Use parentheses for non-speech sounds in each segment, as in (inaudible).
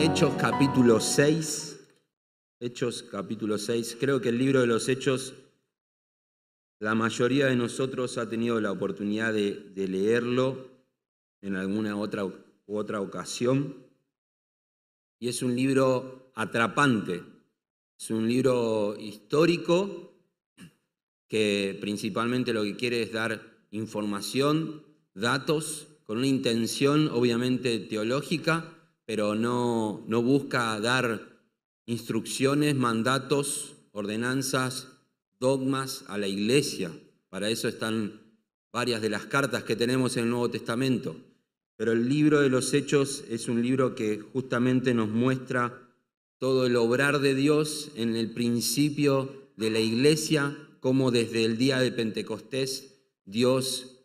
Hechos capítulo 6. Hechos capítulo 6. Creo que el libro de los Hechos, la mayoría de nosotros ha tenido la oportunidad de, leerlo en alguna otra, u otra ocasión. Y es un libro atrapante. Es un libro histórico que principalmente lo que quiere es dar información, datos, con una intención obviamente teológica, pero no, no busca dar instrucciones, mandatos, ordenanzas, dogmas a la iglesia. Para eso están varias de las cartas que tenemos en el Nuevo Testamento. Pero el libro de los Hechos es un libro que justamente nos muestra todo el obrar de Dios en el principio de la iglesia, como desde el día de Pentecostés Dios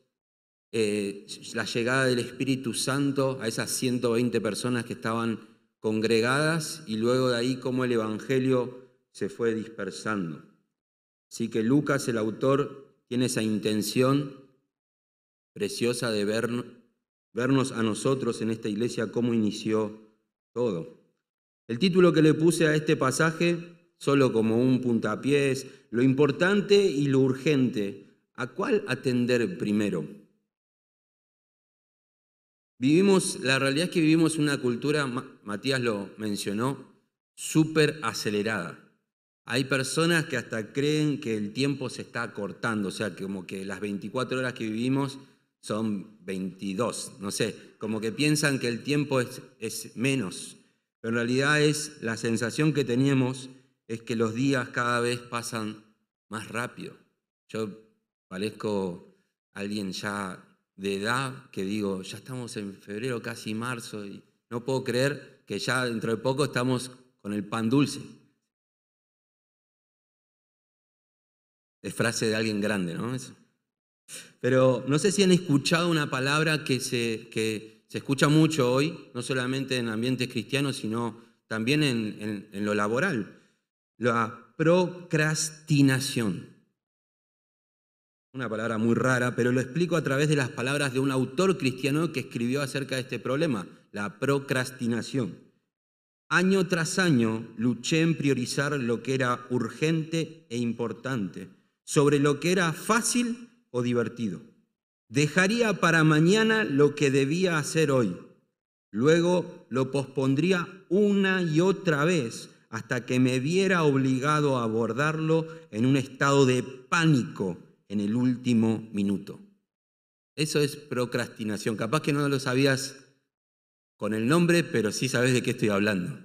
eh, la llegada del Espíritu Santo a esas 120 personas que estaban congregadas y luego de ahí cómo el Evangelio se fue dispersando. Así que Lucas, el autor, tiene esa intención preciosa de vernos a nosotros en esta iglesia cómo inició todo. El título que le puse a este pasaje, solo como un puntapié, es lo importante y lo urgente. ¿A cuál atender primero? Vivimos, la realidad es que vivimos una cultura, Matías lo mencionó, súper acelerada. Hay personas que hasta creen que el tiempo se está acortando, o sea, como que las 24 horas que vivimos son 22, no sé, como que piensan que el tiempo es, es menos. Pero en realidad es la sensación que tenemos es que los días cada vez pasan más rápido. Yo parezco alguien ya de edad que digo, ya estamos en febrero, casi marzo, y no puedo creer que ya dentro de poco estamos con el pan dulce. Es frase de alguien grande, ¿no? Eso. Pero no sé si han escuchado una palabra que se, que se escucha mucho hoy, no solamente en ambientes cristianos, sino también en, en lo laboral, la procrastinación una palabra muy rara, pero lo explico a través de las palabras de un autor cristiano que escribió acerca de este problema, la procrastinación. Año tras año luché en priorizar lo que era urgente e importante sobre lo que era fácil o divertido. Dejaría para mañana lo que debía hacer hoy. Luego lo pospondría una y otra vez hasta que me viera obligado a abordarlo en un estado de pánico en el último minuto. Eso es procrastinación. Capaz que no lo sabías con el nombre, pero sí sabes de qué estoy hablando.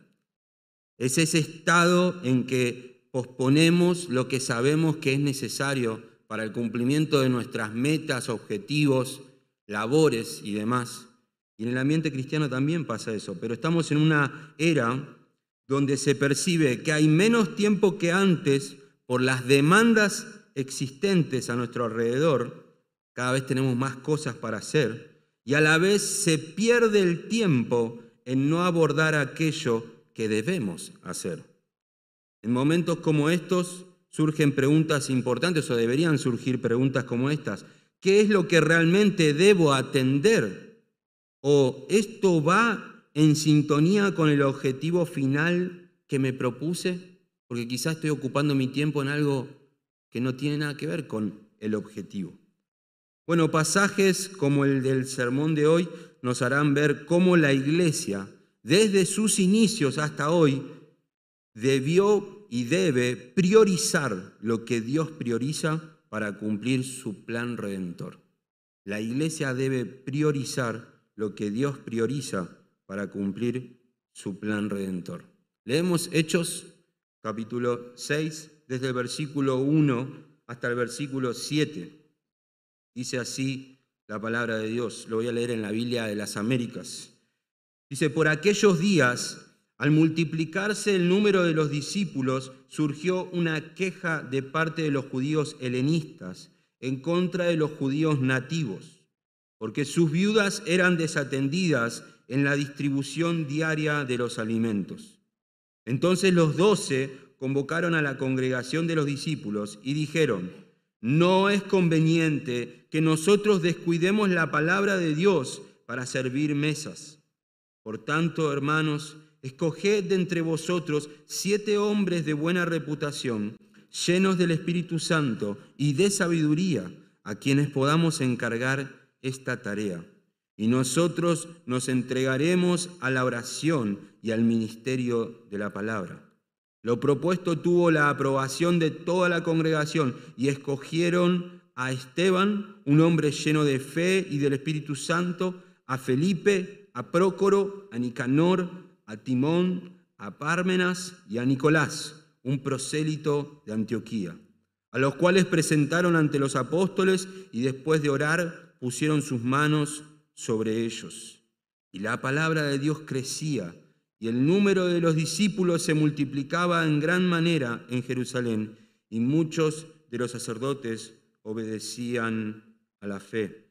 Es ese estado en que posponemos lo que sabemos que es necesario para el cumplimiento de nuestras metas, objetivos, labores y demás. Y en el ambiente cristiano también pasa eso, pero estamos en una era donde se percibe que hay menos tiempo que antes por las demandas existentes a nuestro alrededor, cada vez tenemos más cosas para hacer, y a la vez se pierde el tiempo en no abordar aquello que debemos hacer. En momentos como estos surgen preguntas importantes o deberían surgir preguntas como estas. ¿Qué es lo que realmente debo atender? ¿O esto va en sintonía con el objetivo final que me propuse? Porque quizás estoy ocupando mi tiempo en algo que no tiene nada que ver con el objetivo. Bueno, pasajes como el del sermón de hoy nos harán ver cómo la iglesia, desde sus inicios hasta hoy, debió y debe priorizar lo que Dios prioriza para cumplir su plan redentor. La iglesia debe priorizar lo que Dios prioriza para cumplir su plan redentor. Leemos Hechos capítulo 6, desde el versículo 1 hasta el versículo 7. Dice así la palabra de Dios. Lo voy a leer en la Biblia de las Américas. Dice, por aquellos días, al multiplicarse el número de los discípulos, surgió una queja de parte de los judíos helenistas en contra de los judíos nativos, porque sus viudas eran desatendidas en la distribución diaria de los alimentos. Entonces los doce convocaron a la congregación de los discípulos y dijeron, no es conveniente que nosotros descuidemos la palabra de Dios para servir mesas. Por tanto, hermanos, escoged de entre vosotros siete hombres de buena reputación, llenos del Espíritu Santo y de sabiduría, a quienes podamos encargar esta tarea. Y nosotros nos entregaremos a la oración y al ministerio de la palabra. Lo propuesto tuvo la aprobación de toda la congregación y escogieron a Esteban, un hombre lleno de fe y del Espíritu Santo, a Felipe, a Prócoro, a Nicanor, a Timón, a Pármenas y a Nicolás, un prosélito de Antioquía, a los cuales presentaron ante los apóstoles y después de orar pusieron sus manos sobre ellos. Y la palabra de Dios crecía y el número de los discípulos se multiplicaba en gran manera en Jerusalén y muchos de los sacerdotes obedecían a la fe.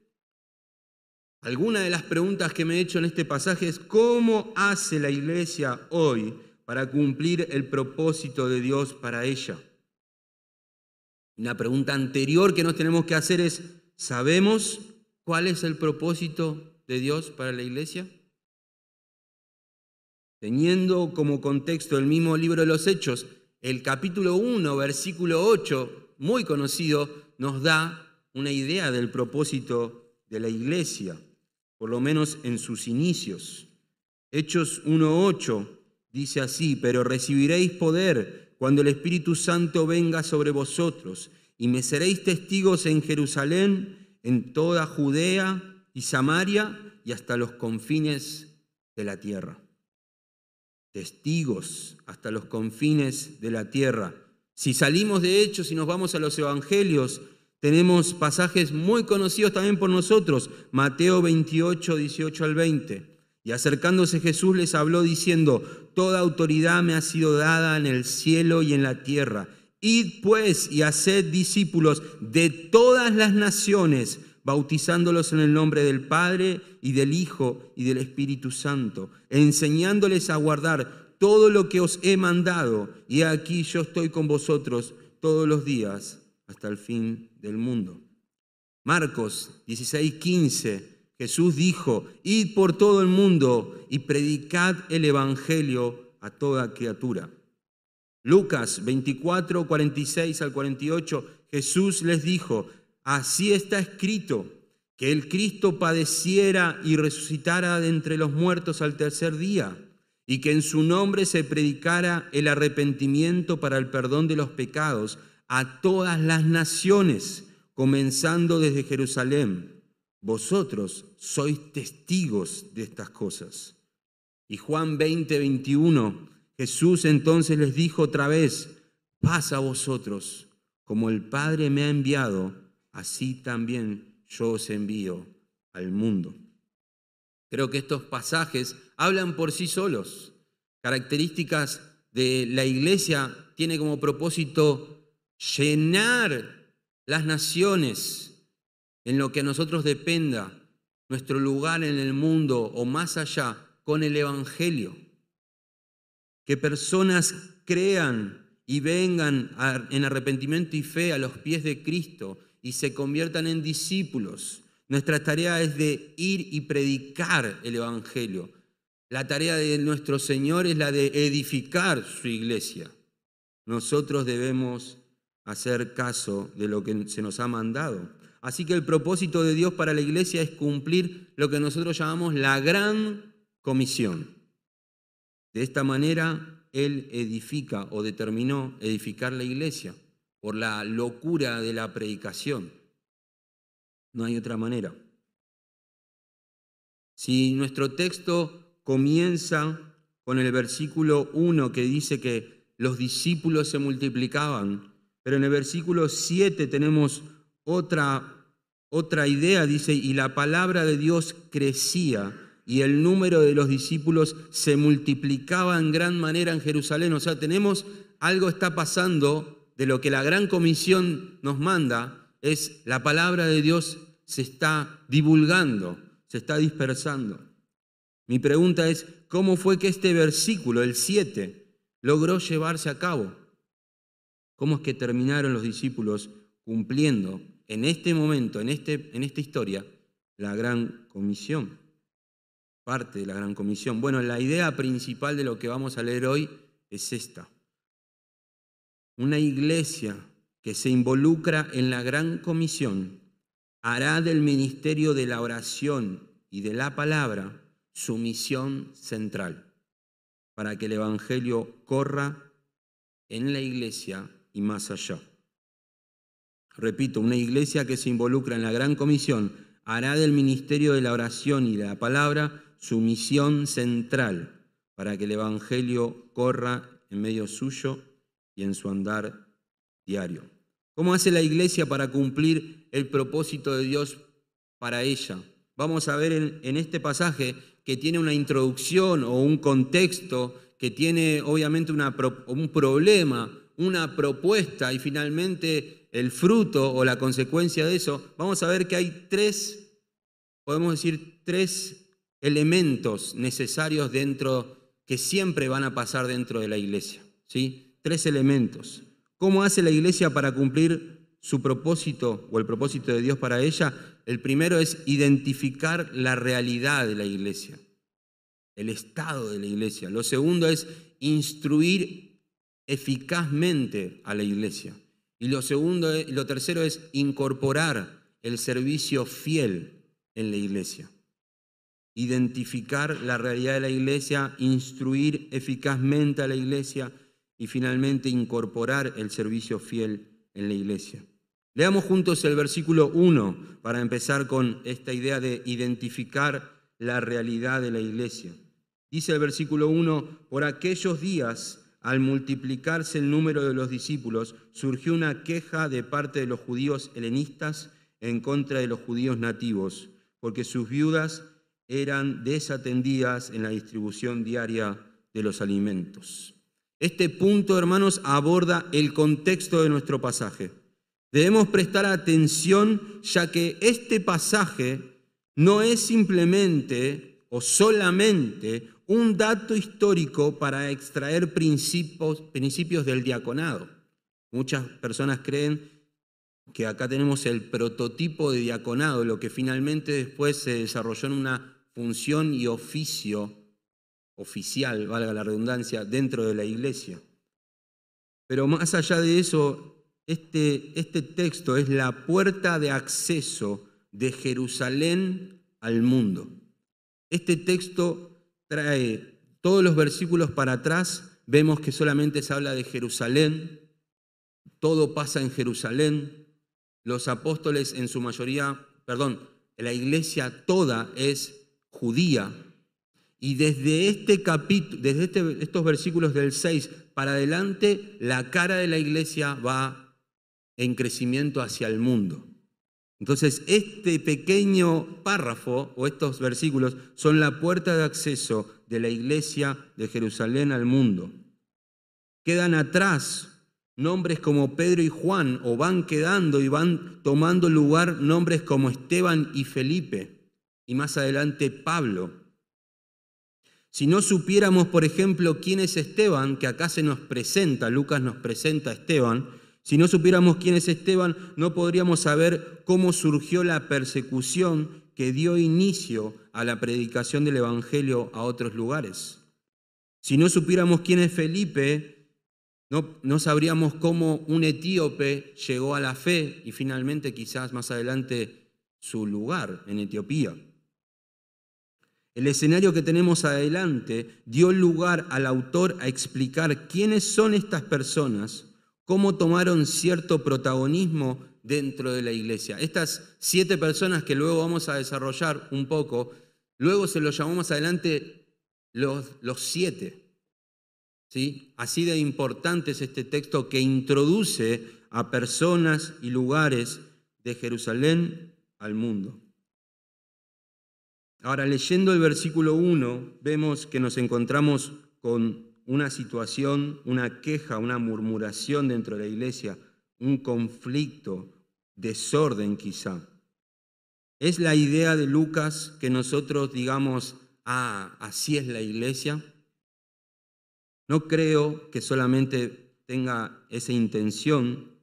Alguna de las preguntas que me he hecho en este pasaje es cómo hace la iglesia hoy para cumplir el propósito de Dios para ella. Una pregunta anterior que nos tenemos que hacer es, ¿sabemos cuál es el propósito de Dios para la iglesia? Teniendo como contexto el mismo libro de los Hechos, el capítulo 1, versículo 8, muy conocido, nos da una idea del propósito de la iglesia, por lo menos en sus inicios. Hechos 1.8 dice así, pero recibiréis poder cuando el Espíritu Santo venga sobre vosotros y me seréis testigos en Jerusalén, en toda Judea y Samaria y hasta los confines de la tierra. Testigos hasta los confines de la tierra. Si salimos de Hechos y nos vamos a los Evangelios, tenemos pasajes muy conocidos también por nosotros, Mateo 28, 18 al 20. Y acercándose Jesús les habló diciendo, Toda autoridad me ha sido dada en el cielo y en la tierra. Id pues y haced discípulos de todas las naciones, bautizándolos en el nombre del Padre y del Hijo y del Espíritu Santo, enseñándoles a guardar todo lo que os he mandado. Y aquí yo estoy con vosotros todos los días hasta el fin del mundo. Marcos 16, 15. Jesús dijo, id por todo el mundo y predicad el Evangelio a toda criatura. Lucas 24, 46 al 48, Jesús les dijo, así está escrito, que el Cristo padeciera y resucitara de entre los muertos al tercer día, y que en su nombre se predicara el arrepentimiento para el perdón de los pecados a todas las naciones, comenzando desde Jerusalén. Vosotros sois testigos de estas cosas. Y Juan 20, 21, Jesús entonces les dijo otra vez, paz a vosotros, como el Padre me ha enviado, así también yo os envío al mundo. Creo que estos pasajes hablan por sí solos. Características de la iglesia tiene como propósito llenar las naciones en lo que a nosotros dependa, nuestro lugar en el mundo o más allá, con el Evangelio. Que personas crean y vengan en arrepentimiento y fe a los pies de Cristo y se conviertan en discípulos. Nuestra tarea es de ir y predicar el Evangelio. La tarea de nuestro Señor es la de edificar su iglesia. Nosotros debemos hacer caso de lo que se nos ha mandado. Así que el propósito de Dios para la iglesia es cumplir lo que nosotros llamamos la gran comisión. De esta manera, Él edifica o determinó edificar la iglesia por la locura de la predicación. No hay otra manera. Si nuestro texto comienza con el versículo 1 que dice que los discípulos se multiplicaban, pero en el versículo 7 tenemos otra, otra idea, dice, y la palabra de Dios crecía y el número de los discípulos se multiplicaba en gran manera en Jerusalén. O sea, tenemos algo está pasando de lo que la gran comisión nos manda, es la palabra de Dios se está divulgando, se está dispersando. Mi pregunta es, ¿cómo fue que este versículo, el 7, logró llevarse a cabo? cómo es que terminaron los discípulos cumpliendo en este momento, en, este, en esta historia, la gran comisión. parte de la Gran Comisión. Bueno, la idea principal de lo que vamos a leer hoy es esta. Una iglesia que se involucra en la Gran Comisión hará del ministerio de la oración y de la palabra su misión central, para que el Evangelio corra en la iglesia y más allá. Repito, una iglesia que se involucra en la Gran Comisión hará del ministerio de la oración y de la palabra su misión central para que el Evangelio corra en medio suyo y en su andar diario. ¿Cómo hace la iglesia para cumplir el propósito de Dios para ella? Vamos a ver en, este pasaje que tiene una introducción o un contexto, que tiene obviamente un problema, una propuesta y finalmente el fruto o la consecuencia de eso. Vamos a ver que hay tres, podemos decir, tres elementos necesarios dentro, que siempre van a pasar dentro de la iglesia. ¿sí? Tres elementos. ¿Cómo hace la iglesia para cumplir su propósito o el propósito de Dios para ella? El primero es identificar la realidad de la iglesia, el estado de la iglesia. Lo segundo es instruir eficazmente a la iglesia. Y lo, segundo, lo tercero es incorporar el servicio fiel en la iglesia identificar la realidad de la iglesia, instruir eficazmente a la iglesia y finalmente incorporar el servicio fiel en la iglesia. Leamos juntos el versículo 1 para empezar con esta idea de identificar la realidad de la iglesia. Dice el versículo 1, por aquellos días, al multiplicarse el número de los discípulos, surgió una queja de parte de los judíos helenistas en contra de los judíos nativos, porque sus viudas eran desatendidas en la distribución diaria de los alimentos. Este punto, hermanos, aborda el contexto de nuestro pasaje. Debemos prestar atención ya que este pasaje no es simplemente o solamente un dato histórico para extraer principios, principios del diaconado. Muchas personas creen que acá tenemos el prototipo de diaconado, lo que finalmente después se desarrolló en una función y oficio oficial, valga la redundancia, dentro de la iglesia. Pero más allá de eso, este, este texto es la puerta de acceso de Jerusalén al mundo. Este texto trae todos los versículos para atrás, vemos que solamente se habla de Jerusalén, todo pasa en Jerusalén, los apóstoles en su mayoría, perdón, la iglesia toda es judía. Y desde este capítulo, desde este, estos versículos del 6 para adelante, la cara de la iglesia va en crecimiento hacia el mundo. Entonces, este pequeño párrafo o estos versículos son la puerta de acceso de la iglesia de Jerusalén al mundo. Quedan atrás nombres como Pedro y Juan, o van quedando y van tomando lugar nombres como Esteban y Felipe y más adelante Pablo. Si no supiéramos, por ejemplo, quién es Esteban, que acá se nos presenta, Lucas nos presenta a Esteban, si no supiéramos quién es Esteban, no podríamos saber cómo surgió la persecución que dio inicio a la predicación del Evangelio a otros lugares. Si no supiéramos quién es Felipe, no, no, sabríamos cómo un etíope llegó a la fe y finalmente quizás más adelante su lugar en Etiopía. El escenario que tenemos adelante dio lugar al autor a explicar quiénes son estas personas, cómo tomaron cierto protagonismo dentro de la iglesia. Estas siete personas que luego vamos a desarrollar un poco, luego se los llamamos adelante los, los siete. ¿sí? Así de importante es este texto que introduce a personas y lugares de Jerusalén al mundo. Ahora, leyendo el versículo 1, vemos que nos encontramos con una situación, una queja, una murmuración dentro de la iglesia, un conflicto, desorden quizá. ¿Es la idea de Lucas que nosotros digamos, ah, así es la iglesia? No creo que solamente tenga esa intención,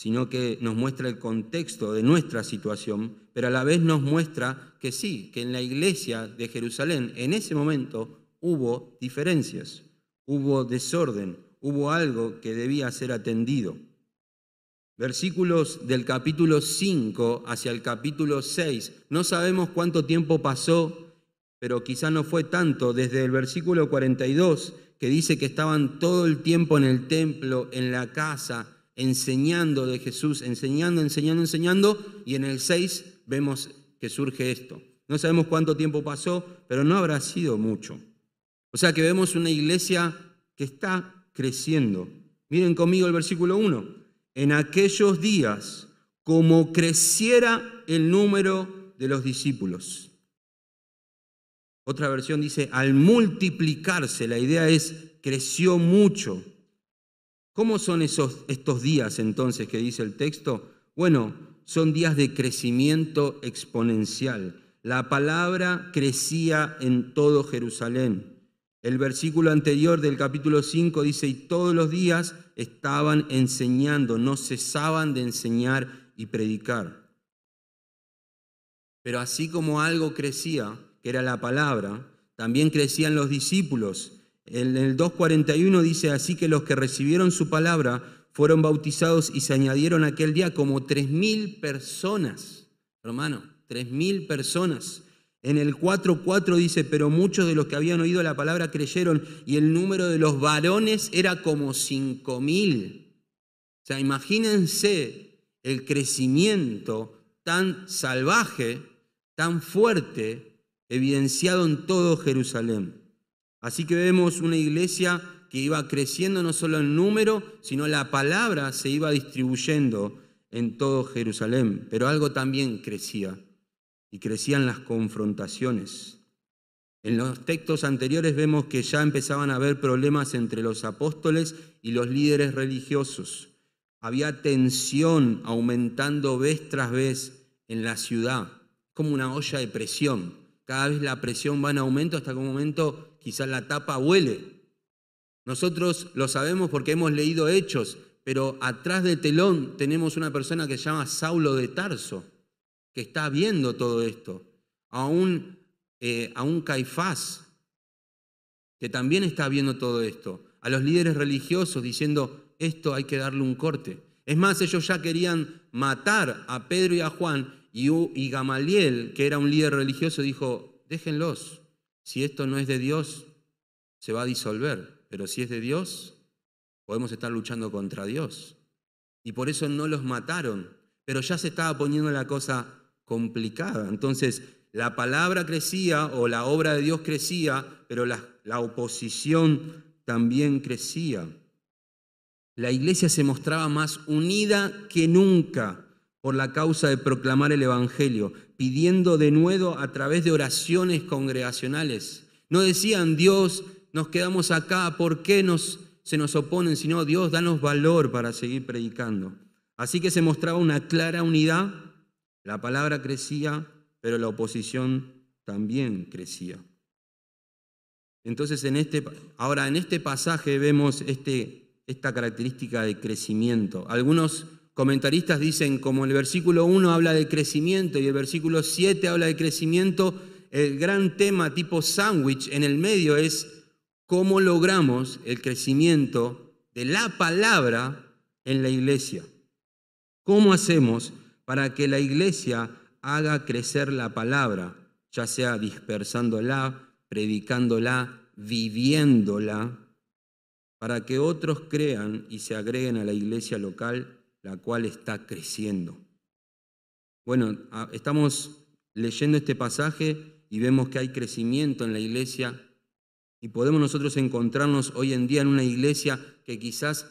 sino que nos muestra el contexto de nuestra situación, pero a la vez nos muestra que sí, que en la iglesia de Jerusalén en ese momento hubo diferencias, hubo desorden, hubo algo que debía ser atendido. Versículos del capítulo 5 hacia el capítulo 6, no sabemos cuánto tiempo pasó, pero quizá no fue tanto, desde el versículo 42, que dice que estaban todo el tiempo en el templo, en la casa, enseñando de Jesús, enseñando, enseñando, enseñando, y en el 6 vemos que surge esto. No sabemos cuánto tiempo pasó, pero no habrá sido mucho. O sea que vemos una iglesia que está creciendo. Miren conmigo el versículo 1. En aquellos días, como creciera el número de los discípulos. Otra versión dice, al multiplicarse, la idea es, creció mucho. ¿Cómo son esos, estos días entonces que dice el texto? Bueno, son días de crecimiento exponencial. La palabra crecía en todo Jerusalén. El versículo anterior del capítulo 5 dice, y todos los días estaban enseñando, no cesaban de enseñar y predicar. Pero así como algo crecía, que era la palabra, también crecían los discípulos. En el 2.41 dice, así que los que recibieron su palabra fueron bautizados y se añadieron aquel día como tres mil personas, hermano, tres mil personas. En el 4.4 dice, pero muchos de los que habían oído la palabra creyeron y el número de los varones era como cinco mil. O sea, imagínense el crecimiento tan salvaje, tan fuerte, evidenciado en todo Jerusalén. Así que vemos una iglesia que iba creciendo no solo en número, sino la palabra se iba distribuyendo en todo Jerusalén. Pero algo también crecía, y crecían las confrontaciones. En los textos anteriores vemos que ya empezaban a haber problemas entre los apóstoles y los líderes religiosos. Había tensión aumentando vez tras vez en la ciudad, como una olla de presión. Cada vez la presión va en aumento hasta que un momento quizás la tapa huele. Nosotros lo sabemos porque hemos leído hechos, pero atrás del telón tenemos una persona que se llama Saulo de Tarso que está viendo todo esto, a un, eh, a un Caifás, que también está viendo todo esto, a los líderes religiosos diciendo, esto hay que darle un corte. Es más, ellos ya querían matar a Pedro y a Juan, y, y Gamaliel, que era un líder religioso, dijo, déjenlos, si esto no es de Dios, se va a disolver, pero si es de Dios, podemos estar luchando contra Dios. Y por eso no los mataron, pero ya se estaba poniendo la cosa complicada. Entonces, la palabra crecía o la obra de Dios crecía, pero la, la oposición también crecía. La iglesia se mostraba más unida que nunca por la causa de proclamar el Evangelio, pidiendo de nuevo a través de oraciones congregacionales. No decían, Dios, nos quedamos acá, ¿por qué nos, se nos oponen? Sino, Dios, danos valor para seguir predicando. Así que se mostraba una clara unidad la palabra crecía, pero la oposición también crecía. Entonces, en este, ahora en este pasaje vemos este, esta característica de crecimiento. Algunos comentaristas dicen, como el versículo 1 habla de crecimiento y el versículo 7 habla de crecimiento, el gran tema tipo sándwich en el medio es cómo logramos el crecimiento de la palabra en la iglesia. ¿Cómo hacemos para que la iglesia haga crecer la palabra, ya sea dispersándola, predicándola, viviéndola, para que otros crean y se agreguen a la iglesia local, la cual está creciendo. Bueno, estamos leyendo este pasaje y vemos que hay crecimiento en la iglesia y podemos nosotros encontrarnos hoy en día en una iglesia que quizás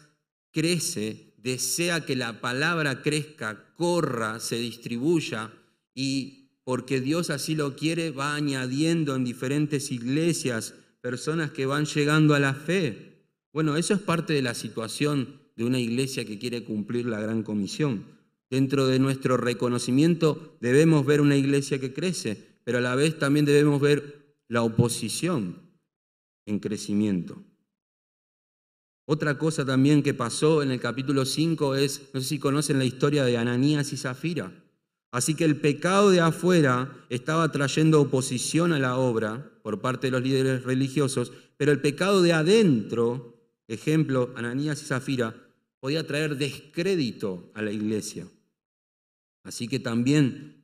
crece desea que la palabra crezca, corra, se distribuya y porque Dios así lo quiere, va añadiendo en diferentes iglesias personas que van llegando a la fe. Bueno, eso es parte de la situación de una iglesia que quiere cumplir la gran comisión. Dentro de nuestro reconocimiento debemos ver una iglesia que crece, pero a la vez también debemos ver la oposición en crecimiento. Otra cosa también que pasó en el capítulo 5 es, no sé si conocen la historia de Ananías y Zafira. Así que el pecado de afuera estaba trayendo oposición a la obra por parte de los líderes religiosos, pero el pecado de adentro, ejemplo, Ananías y Zafira, podía traer descrédito a la iglesia. Así que también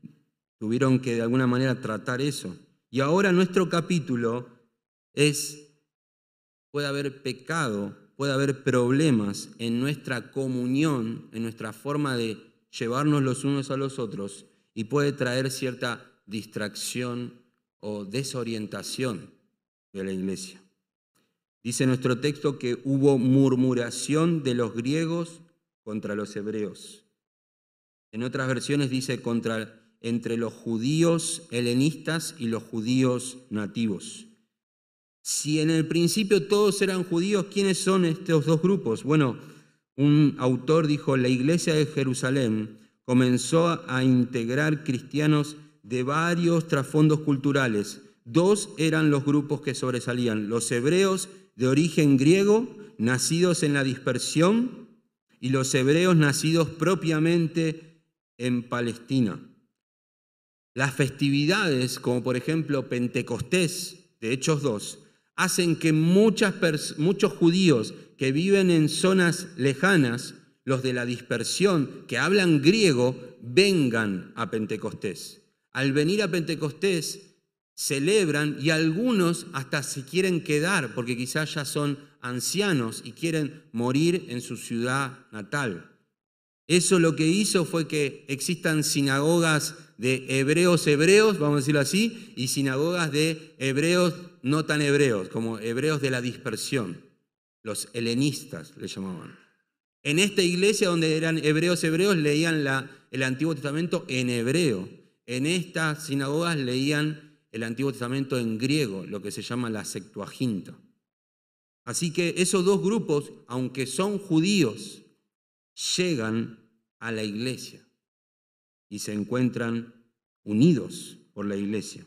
tuvieron que de alguna manera tratar eso. Y ahora nuestro capítulo es, puede haber pecado, puede haber problemas en nuestra comunión, en nuestra forma de llevarnos los unos a los otros y puede traer cierta distracción o desorientación de la iglesia. Dice nuestro texto que hubo murmuración de los griegos contra los hebreos. En otras versiones dice contra entre los judíos helenistas y los judíos nativos. Si en el principio todos eran judíos, ¿quiénes son estos dos grupos? Bueno, un autor dijo, la iglesia de Jerusalén comenzó a integrar cristianos de varios trasfondos culturales. Dos eran los grupos que sobresalían, los hebreos de origen griego, nacidos en la dispersión, y los hebreos nacidos propiamente en Palestina. Las festividades, como por ejemplo Pentecostés, de Hechos 2, hacen que muchos judíos que viven en zonas lejanas, los de la dispersión, que hablan griego, vengan a Pentecostés. Al venir a Pentecostés, celebran y algunos hasta se quieren quedar porque quizás ya son ancianos y quieren morir en su ciudad natal. Eso lo que hizo fue que existan sinagogas de hebreos hebreos, vamos a decirlo así, y sinagogas de hebreos no tan hebreos, como hebreos de la dispersión, los helenistas le llamaban. En esta iglesia donde eran hebreos hebreos leían la, el Antiguo Testamento en hebreo. En estas sinagogas leían el Antiguo Testamento en griego, lo que se llama la Septuaginta. Así que esos dos grupos, aunque son judíos, llegan a la iglesia y se encuentran unidos por la iglesia.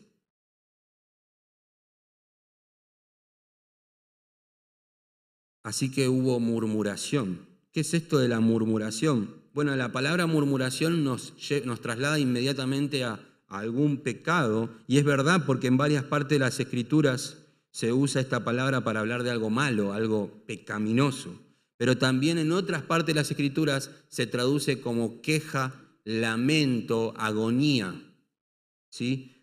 Así que hubo murmuración. ¿Qué es esto de la murmuración? Bueno, la palabra murmuración nos, nos traslada inmediatamente a, algún pecado, y es verdad porque en varias partes de las escrituras se usa esta palabra para hablar de algo malo, algo pecaminoso, pero también en otras partes de las escrituras se traduce como queja lamento, agonía. ¿sí?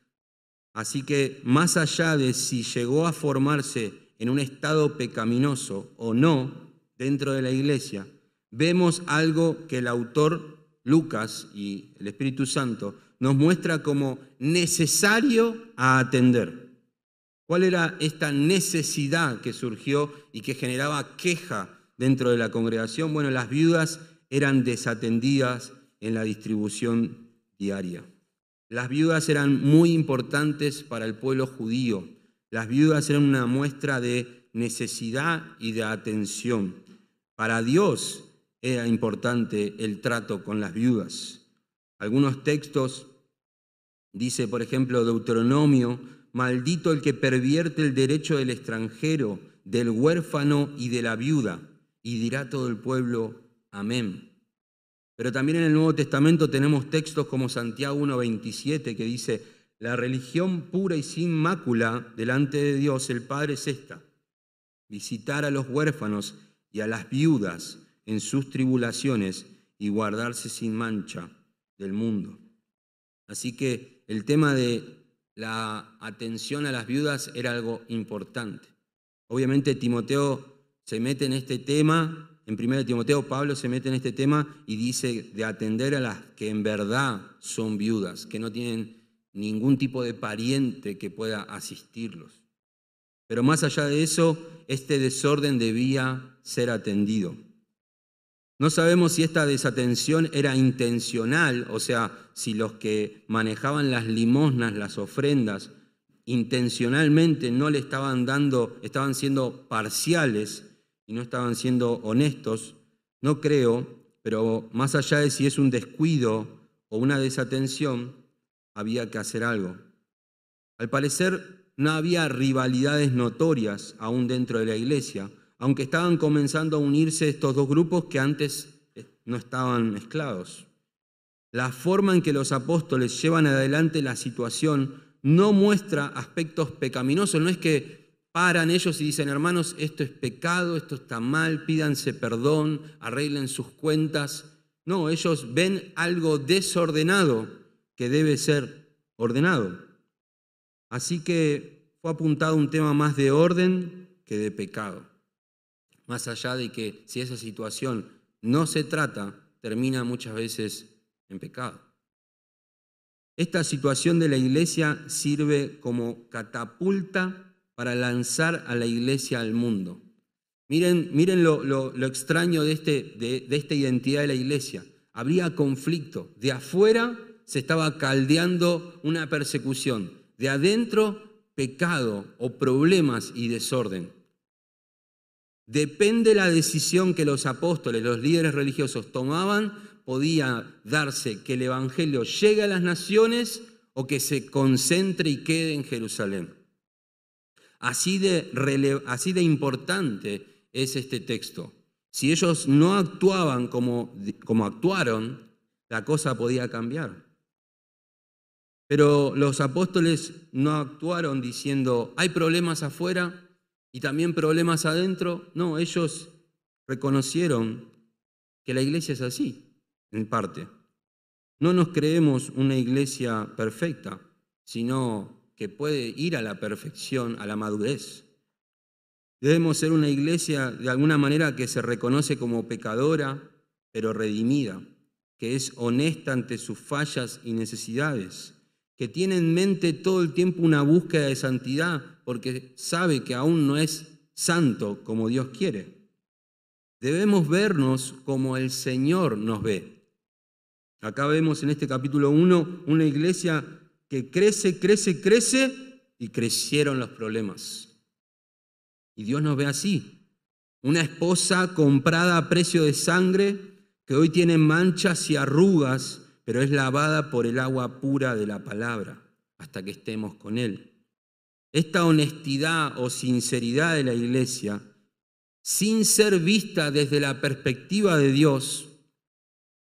Así que más allá de si llegó a formarse en un estado pecaminoso o no dentro de la iglesia, vemos algo que el autor Lucas y el Espíritu Santo nos muestra como necesario a atender. ¿Cuál era esta necesidad que surgió y que generaba queja dentro de la congregación? Bueno, las viudas eran desatendidas en la distribución diaria. Las viudas eran muy importantes para el pueblo judío. Las viudas eran una muestra de necesidad y de atención. Para Dios era importante el trato con las viudas. Algunos textos, dice por ejemplo Deuteronomio, maldito el que pervierte el derecho del extranjero, del huérfano y de la viuda. Y dirá todo el pueblo, amén. Pero también en el Nuevo Testamento tenemos textos como Santiago 1.27 que dice, la religión pura y sin mácula delante de Dios el Padre es esta, visitar a los huérfanos y a las viudas en sus tribulaciones y guardarse sin mancha del mundo. Así que el tema de la atención a las viudas era algo importante. Obviamente Timoteo se mete en este tema en 1 Timoteo, Pablo se mete en este tema y dice de atender a las que en verdad son viudas, que no tienen ningún tipo de pariente que pueda asistirlos. Pero más allá de eso, este desorden debía ser atendido. No sabemos si esta desatención era intencional, o sea, si los que manejaban las limosnas, las ofrendas, intencionalmente no le estaban dando, estaban siendo parciales y no estaban siendo honestos, no creo, pero más allá de si es un descuido o una desatención, había que hacer algo. Al parecer no había rivalidades notorias aún dentro de la iglesia, aunque estaban comenzando a unirse estos dos grupos que antes eh, no estaban mezclados. La forma en que los apóstoles llevan adelante la situación no muestra aspectos pecaminosos, no es que paran ellos y dicen, hermanos, esto es pecado, esto está mal, pídanse perdón, arreglen sus cuentas. No, ellos ven algo desordenado que debe ser ordenado. Así que fue apuntado un tema más de orden que de pecado. Más allá de que si esa situación no se trata, termina muchas veces en pecado. Esta situación de la iglesia sirve como catapulta para lanzar a la iglesia al mundo. Miren, miren lo, extraño de, este, de, de esta identidad de la iglesia. Habría conflicto. De afuera se estaba caldeando una persecución. De adentro, pecado o problemas y desorden. Depende la decisión que los apóstoles, los líderes religiosos tomaban, podía darse que el Evangelio llegue a las naciones o que se concentre y quede en Jerusalén. Así de, importante es este texto. Si ellos no actuaban como actuaron, la cosa podía cambiar. Pero los apóstoles no actuaron diciendo, hay problemas afuera y también problemas adentro. No, ellos reconocieron que la iglesia es así en parte. No nos creemos una iglesia perfecta, sino que puede ir a la perfección, a la madurez. Debemos ser una iglesia de alguna manera que se reconoce como pecadora, pero redimida, que es honesta ante sus fallas y necesidades, que tiene en mente todo el tiempo una búsqueda de santidad, porque sabe que aún no es santo como Dios quiere. Debemos vernos como el Señor nos ve, Acá vemos en este capítulo 1 una iglesia que crece, crece, crece y crecieron los problemas. Y Dios nos ve así. Una esposa comprada a precio de sangre que hoy tiene manchas y arrugas, pero es lavada por el agua pura de la palabra hasta que estemos con Él. Esta honestidad o sinceridad de la iglesia, sin ser vista desde la perspectiva de Dios,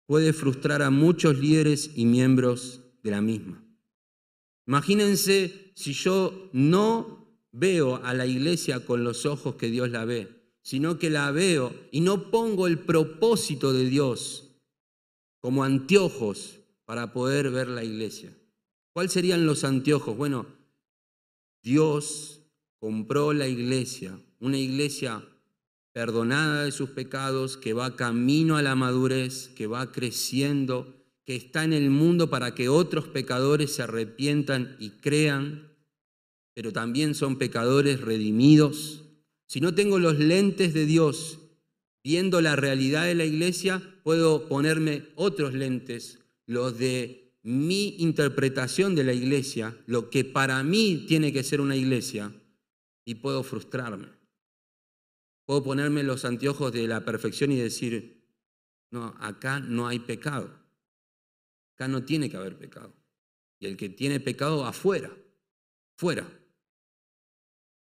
puede frustrar a muchos líderes y miembros de la misma. Imagínense si yo no veo a la iglesia con los ojos que Dios la ve, sino que la veo y no pongo el propósito de Dios como anteojos para poder ver la iglesia. ¿Cuáles serían los anteojos? Bueno, Dios compró la iglesia, una iglesia perdonada de sus pecados, que va camino a la madurez, que va creciendo, que está en el mundo para que otros pecadores se arrepientan y crean, pero también son pecadores redimidos. Si no tengo los lentes de Dios viendo la realidad de la iglesia, puedo ponerme otros lentes, los de mi interpretación de la iglesia, lo que para mí tiene que ser una iglesia, y puedo frustrarme. Puedo ponerme los anteojos de la perfección y decir, no, acá no hay pecado. Acá no tiene que haber pecado. Y el que tiene pecado, afuera, fuera.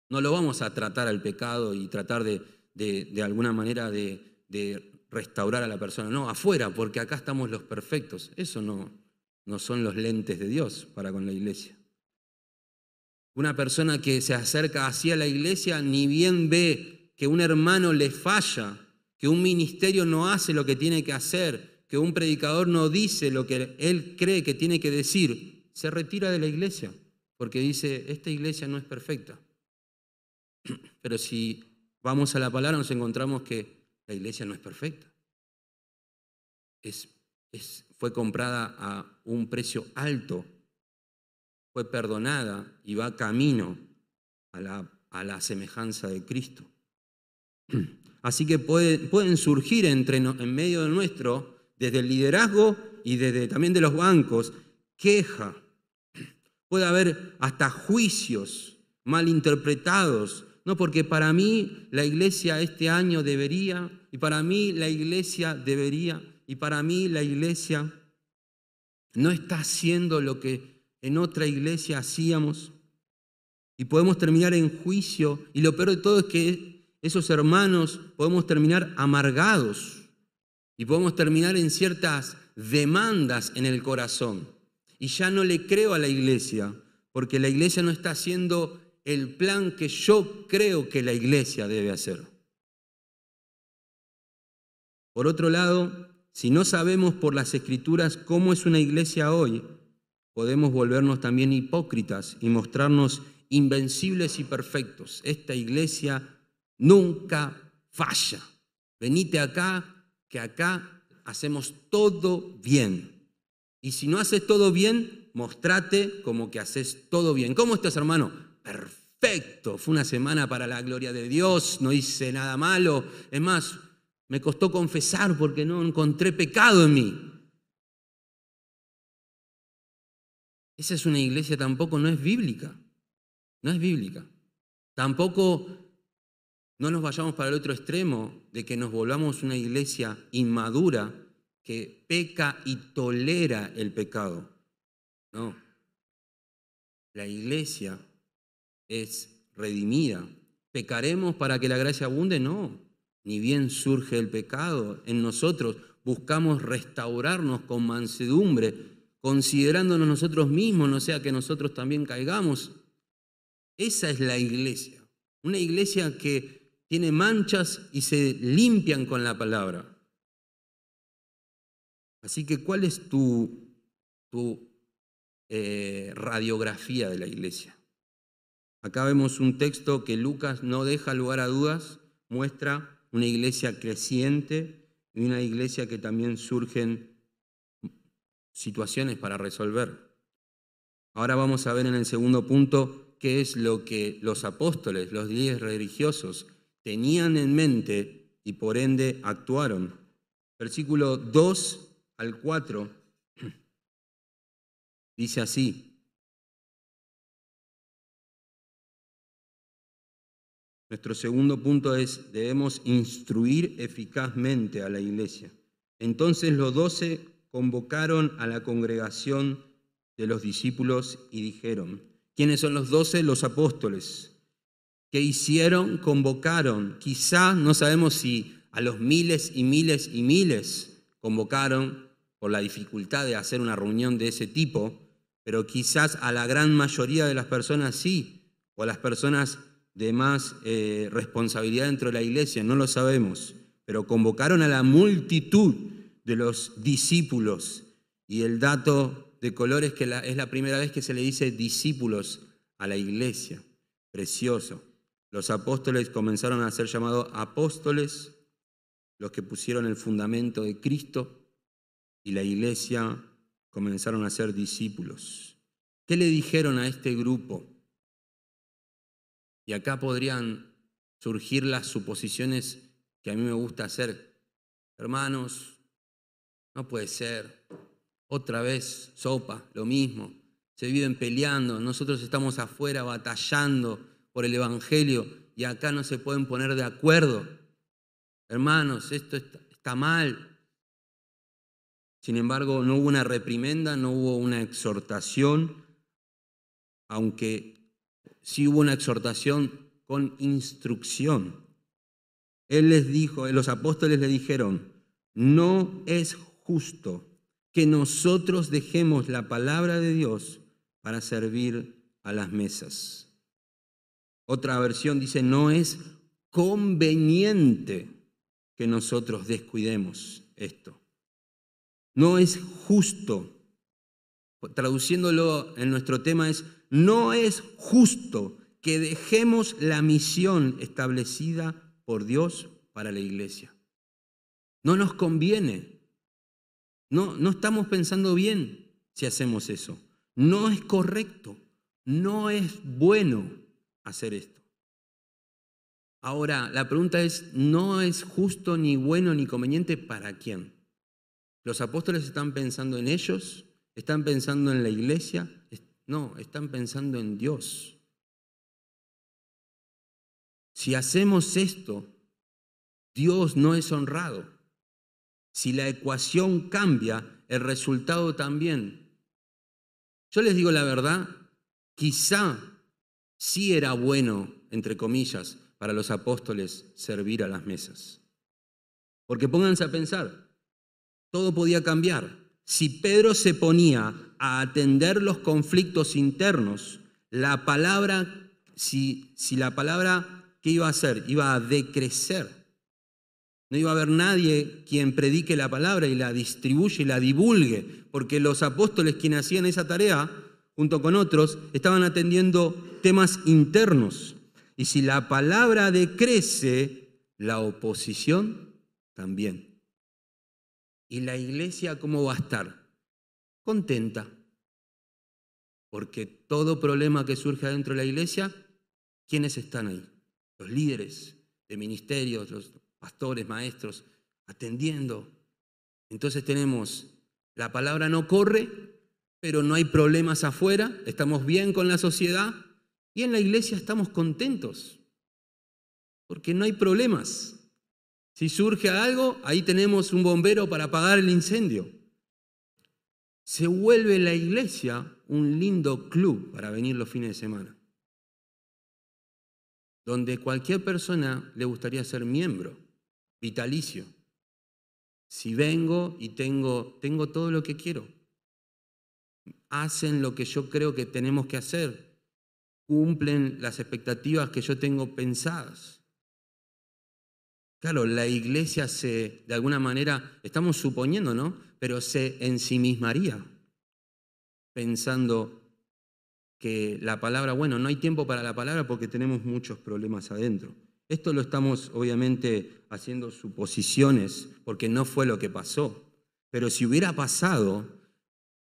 No lo vamos a tratar al pecado y tratar de, de, alguna manera de, de, restaurar a la persona. No, afuera, porque acá estamos los perfectos. Eso no, no son los lentes de Dios para con la iglesia. Una persona que se acerca hacia la iglesia ni bien ve que un hermano le falla, que un ministerio no hace lo que tiene que hacer, que un predicador no dice lo que él cree que tiene que decir, se retira de la iglesia, porque dice, esta iglesia no es perfecta. (clears throat) Pero si vamos a la palabra nos encontramos que la iglesia no es perfecta. Es, fue comprada a un precio alto, fue perdonada y va camino a la, a la semejanza de Cristo. (clears throat) Así que pueden surgir entre, en medio de nuestro, desde el liderazgo y desde también de los bancos, queja. Puede haber hasta juicios mal interpretados. No, porque para mí la iglesia este año debería, y para mí la iglesia debería, y para mí la iglesia no está haciendo lo que en otra iglesia hacíamos. Y podemos terminar en juicio. Y lo peor de todo es que esos hermanos podemos terminar amargados y podemos terminar en ciertas demandas en el corazón. Y ya no le creo a la iglesia, porque la iglesia no está haciendo el plan que yo creo que la iglesia debe hacer. Por otro lado, si no sabemos por las escrituras cómo es una iglesia hoy, podemos volvernos también hipócritas y mostrarnos invencibles y perfectos. Esta iglesia nunca falla. Venite acá, que acá hacemos todo bien. Y si no haces todo bien, mostrate como que haces todo bien. ¿Cómo estás, hermano? Perfecto. Fue una semana para la gloria de Dios, no hice nada malo. Es más, me costó confesar porque no encontré pecado en mí. Esa es una iglesia tampoco, no es bíblica. No es bíblica. Tampoco no nos vayamos para el otro extremo de que nos volvamos una iglesia inmadura que peca y tolera el pecado. No. La iglesia es redimida. ¿Pecaremos para que la gracia abunde? No. Ni bien surge el pecado en nosotros. Buscamos restaurarnos con mansedumbre considerándonos nosotros mismos, no sea que nosotros también caigamos. Esa es la iglesia. Una iglesia que tiene manchas y se limpian con la palabra. Así que, ¿cuál es tu, tu eh, radiografía de la iglesia? Acá vemos un texto que Lucas no deja lugar a dudas, muestra una iglesia creciente y una iglesia que también surgen situaciones para resolver. Ahora vamos a ver en el segundo punto qué es lo que los apóstoles, los líderes religiosos, tenían en mente y por ende actuaron. Versículo 2 al 4 dice así. Nuestro segundo punto es, debemos instruir eficazmente a la iglesia. Entonces los doce convocaron a la congregación de los discípulos y dijeron, ¿quiénes son los doce? Los apóstoles. ¿Qué hicieron? Convocaron. Quizá no sabemos si a los miles y miles y miles convocaron por la dificultad de hacer una reunión de ese tipo, pero quizás a la gran mayoría de las personas sí, o a las personas de más eh, responsabilidad dentro de la iglesia, no lo sabemos, pero convocaron a la multitud de los discípulos. Y el dato de color es que es la primera vez que se le dice discípulos a la iglesia. Precioso. Los apóstoles comenzaron a ser llamados apóstoles, los que pusieron el fundamento de Cristo, y la iglesia comenzaron a ser discípulos. ¿Qué le dijeron a este grupo? Y acá podrían surgir las suposiciones que a mí me gusta hacer. Hermanos, no puede ser. Otra vez, sopa, lo mismo. Se viven peleando. Nosotros estamos afuera batallando por el Evangelio y acá no se pueden poner de acuerdo. Hermanos, esto está, mal. Sin embargo, no hubo una reprimenda, no hubo una exhortación, aunque sí hubo una exhortación con instrucción. Él les dijo, los apóstoles le dijeron, no es justo que nosotros dejemos la palabra de Dios para servir a las mesas. Otra versión dice, no es conveniente que nosotros descuidemos esto. No es justo. Traduciéndolo en nuestro tema es, no es justo que dejemos la misión establecida por Dios para la iglesia. No nos conviene. No, no estamos pensando bien si hacemos eso. No es correcto, no es bueno hacer esto. Ahora, la pregunta es, ¿no es justo ni bueno ni conveniente para quién? ¿Los apóstoles están pensando en ellos? ¿Están pensando en la iglesia? No, están pensando en Dios. Si hacemos esto, Dios no es honrado. Si la ecuación cambia, el resultado también. Yo les digo la verdad, quizá sí era bueno, entre comillas, para los apóstoles servir a las mesas. Porque pónganse a pensar, todo podía cambiar. Si Pedro se ponía a atender los conflictos internos, la palabra, si, la palabra, ¿qué iba a hacer? Iba a decrecer. No iba a haber nadie quien predique la palabra y la distribuya y la divulgue, porque los apóstoles quienes hacían esa tarea, junto con otros, estaban atendiendo temas internos. Y si la palabra decrece, la oposición también. ¿Y la iglesia cómo va a estar? Contenta. Porque todo problema que surge dentro de la iglesia, ¿quiénes están ahí? Los líderes de ministerios, los pastores, maestros, atendiendo. Entonces tenemos, la palabra no corre, pero no hay problemas afuera, estamos bien con la sociedad y en la iglesia estamos contentos, porque no hay problemas. Si surge algo, ahí tenemos un bombero para apagar el incendio. Se vuelve la iglesia un lindo club para venir los fines de semana, donde cualquier persona le gustaría ser miembro vitalicio. Si vengo y tengo, tengo todo lo que quiero, hacen lo que yo creo que tenemos que hacer, cumplen las expectativas que yo tengo pensadas. Claro, la iglesia se, de alguna manera, estamos suponiendo, ¿no? Pero se ensimismaría pensando que la palabra, bueno, no hay tiempo para la palabra porque tenemos muchos problemas adentro. Esto lo estamos obviamente haciendo suposiciones porque no fue lo que pasó. Pero si hubiera pasado,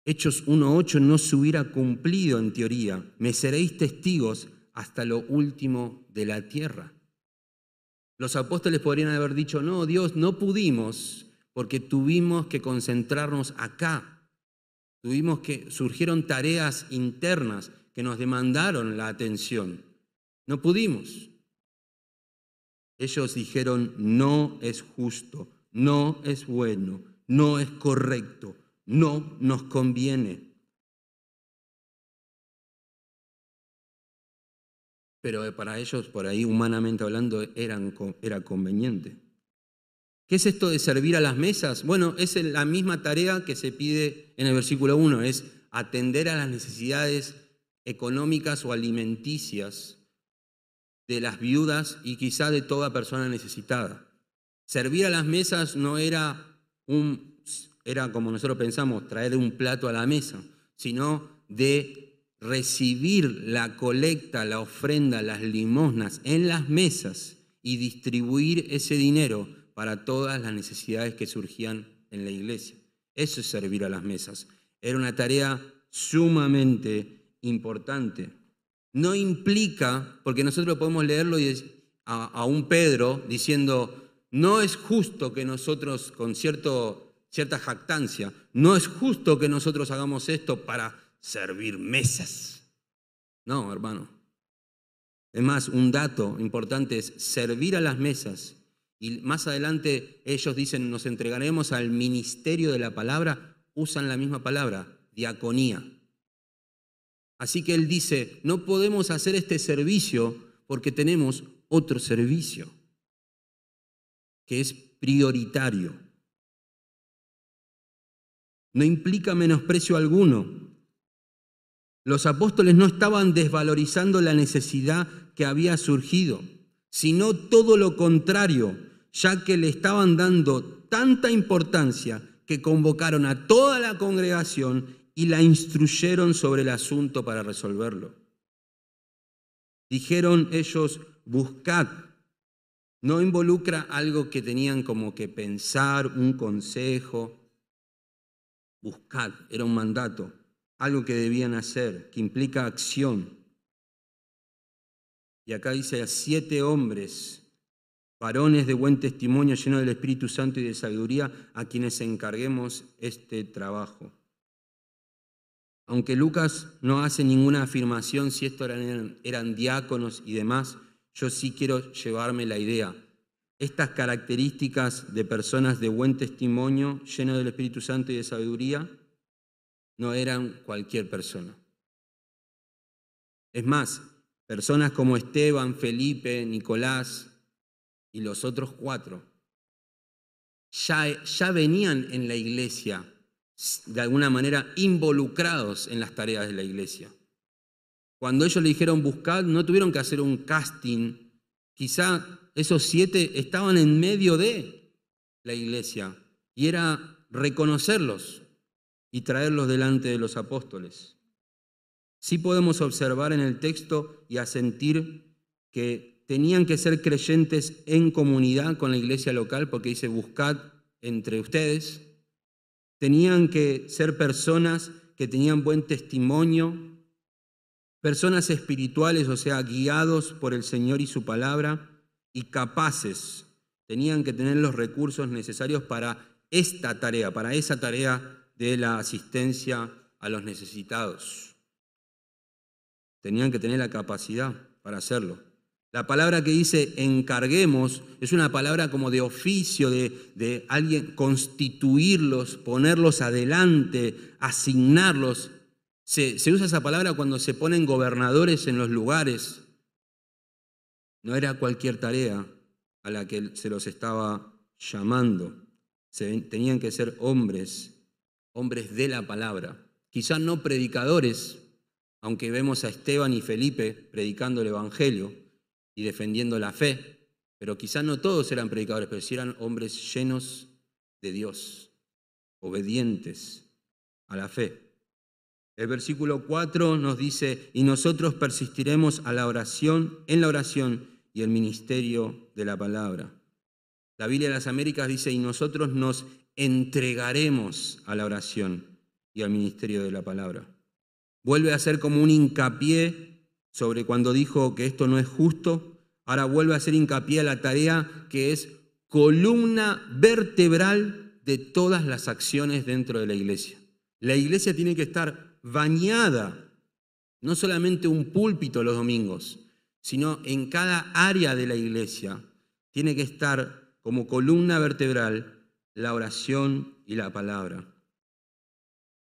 Hechos 1.8 no se hubiera cumplido en teoría. Me seréis testigos hasta lo último de la tierra. Los apóstoles podrían haber dicho, no, Dios, no pudimos porque tuvimos que concentrarnos acá. Tuvimos que, surgieron tareas internas que nos demandaron la atención. No pudimos. Ellos dijeron, no es justo, no es bueno, no es correcto, no nos conviene. Pero para ellos, por ahí humanamente hablando, eran, era conveniente. ¿Qué es esto de servir a las mesas? Bueno, es la misma tarea que se pide en el versículo 1, es atender a las necesidades económicas o alimenticias de las viudas y quizá de toda persona necesitada. Servir a las mesas no era un era como nosotros pensamos, traer un plato a la mesa, sino de recibir la colecta, la ofrenda, las limosnas en las mesas y distribuir ese dinero para todas las necesidades que surgían en la iglesia. Eso es servir a las mesas. Era una tarea sumamente importante no implica, porque nosotros podemos leerlo a, a un Pedro diciendo, no es justo que nosotros con cierto, cierta jactancia, no es justo que nosotros hagamos esto para servir mesas. No, hermano. Es más, un dato importante es servir a las mesas. Y más adelante ellos dicen, nos entregaremos al ministerio de la palabra, usan la misma palabra, diaconía. Así que él dice, no podemos hacer este servicio porque tenemos otro servicio, que es prioritario. No implica menosprecio alguno. Los apóstoles no estaban desvalorizando la necesidad que había surgido, sino todo lo contrario, ya que le estaban dando tanta importancia que convocaron a toda la congregación y la instruyeron sobre el asunto para resolverlo. Dijeron ellos, buscad. No involucra algo que tenían como que pensar, un consejo. Buscad, era un mandato, algo que debían hacer, que implica acción. Y acá dice a siete hombres, varones de buen testimonio, llenos del Espíritu Santo y de sabiduría, a quienes encarguemos este trabajo. Aunque Lucas no hace ninguna afirmación si estos eran, diáconos y demás, yo sí quiero llevarme la idea. Estas características de personas de buen testimonio, llenas del Espíritu Santo y de sabiduría, no eran cualquier persona. Es más, Personas como Esteban, Felipe, Nicolás y los otros cuatro ya, ya venían en la iglesia de alguna manera involucrados en las tareas de la iglesia. Cuando ellos le dijeron buscar, no tuvieron que hacer un casting. Quizá esos siete estaban en medio de la iglesia y era reconocerlos y traerlos delante de los apóstoles. Sí podemos observar en el texto y asentir que tenían que ser creyentes en comunidad con la iglesia local, porque dice buscad entre ustedes. Tenían que ser personas que tenían buen testimonio, personas espirituales, o sea, guiados por el Señor y su palabra, y capaces. Tenían que tener los recursos necesarios para esta tarea, para esa tarea de la asistencia a los necesitados. Tenían que tener la capacidad para hacerlo. La palabra que dice encarguemos es una palabra como de oficio, de, de alguien constituirlos, ponerlos adelante, asignarlos. Se, se usa esa palabra cuando se ponen gobernadores en los lugares. No era cualquier tarea a la que se los estaba llamando. Tenían que ser hombres, hombres de la palabra. Quizás no predicadores, aunque vemos a Esteban y Felipe predicando el Evangelio y defendiendo la fe, pero quizás no todos eran predicadores, pero sí eran hombres llenos de Dios, obedientes a la fe. El versículo 4 nos dice, y nosotros persistiremos a la oración, en la oración y el ministerio de la palabra. La Biblia de las Américas dice, y nosotros nos entregaremos a la oración y al ministerio de la palabra. Vuelve a ser como un hincapié sobre cuando dijo que esto no es justo, ahora vuelve a hacer hincapié a la tarea que es columna vertebral de todas las acciones dentro de la iglesia. La iglesia tiene que estar bañada, no solamente un púlpito los domingos, sino en cada área de la iglesia tiene que estar como columna vertebral la oración y la palabra.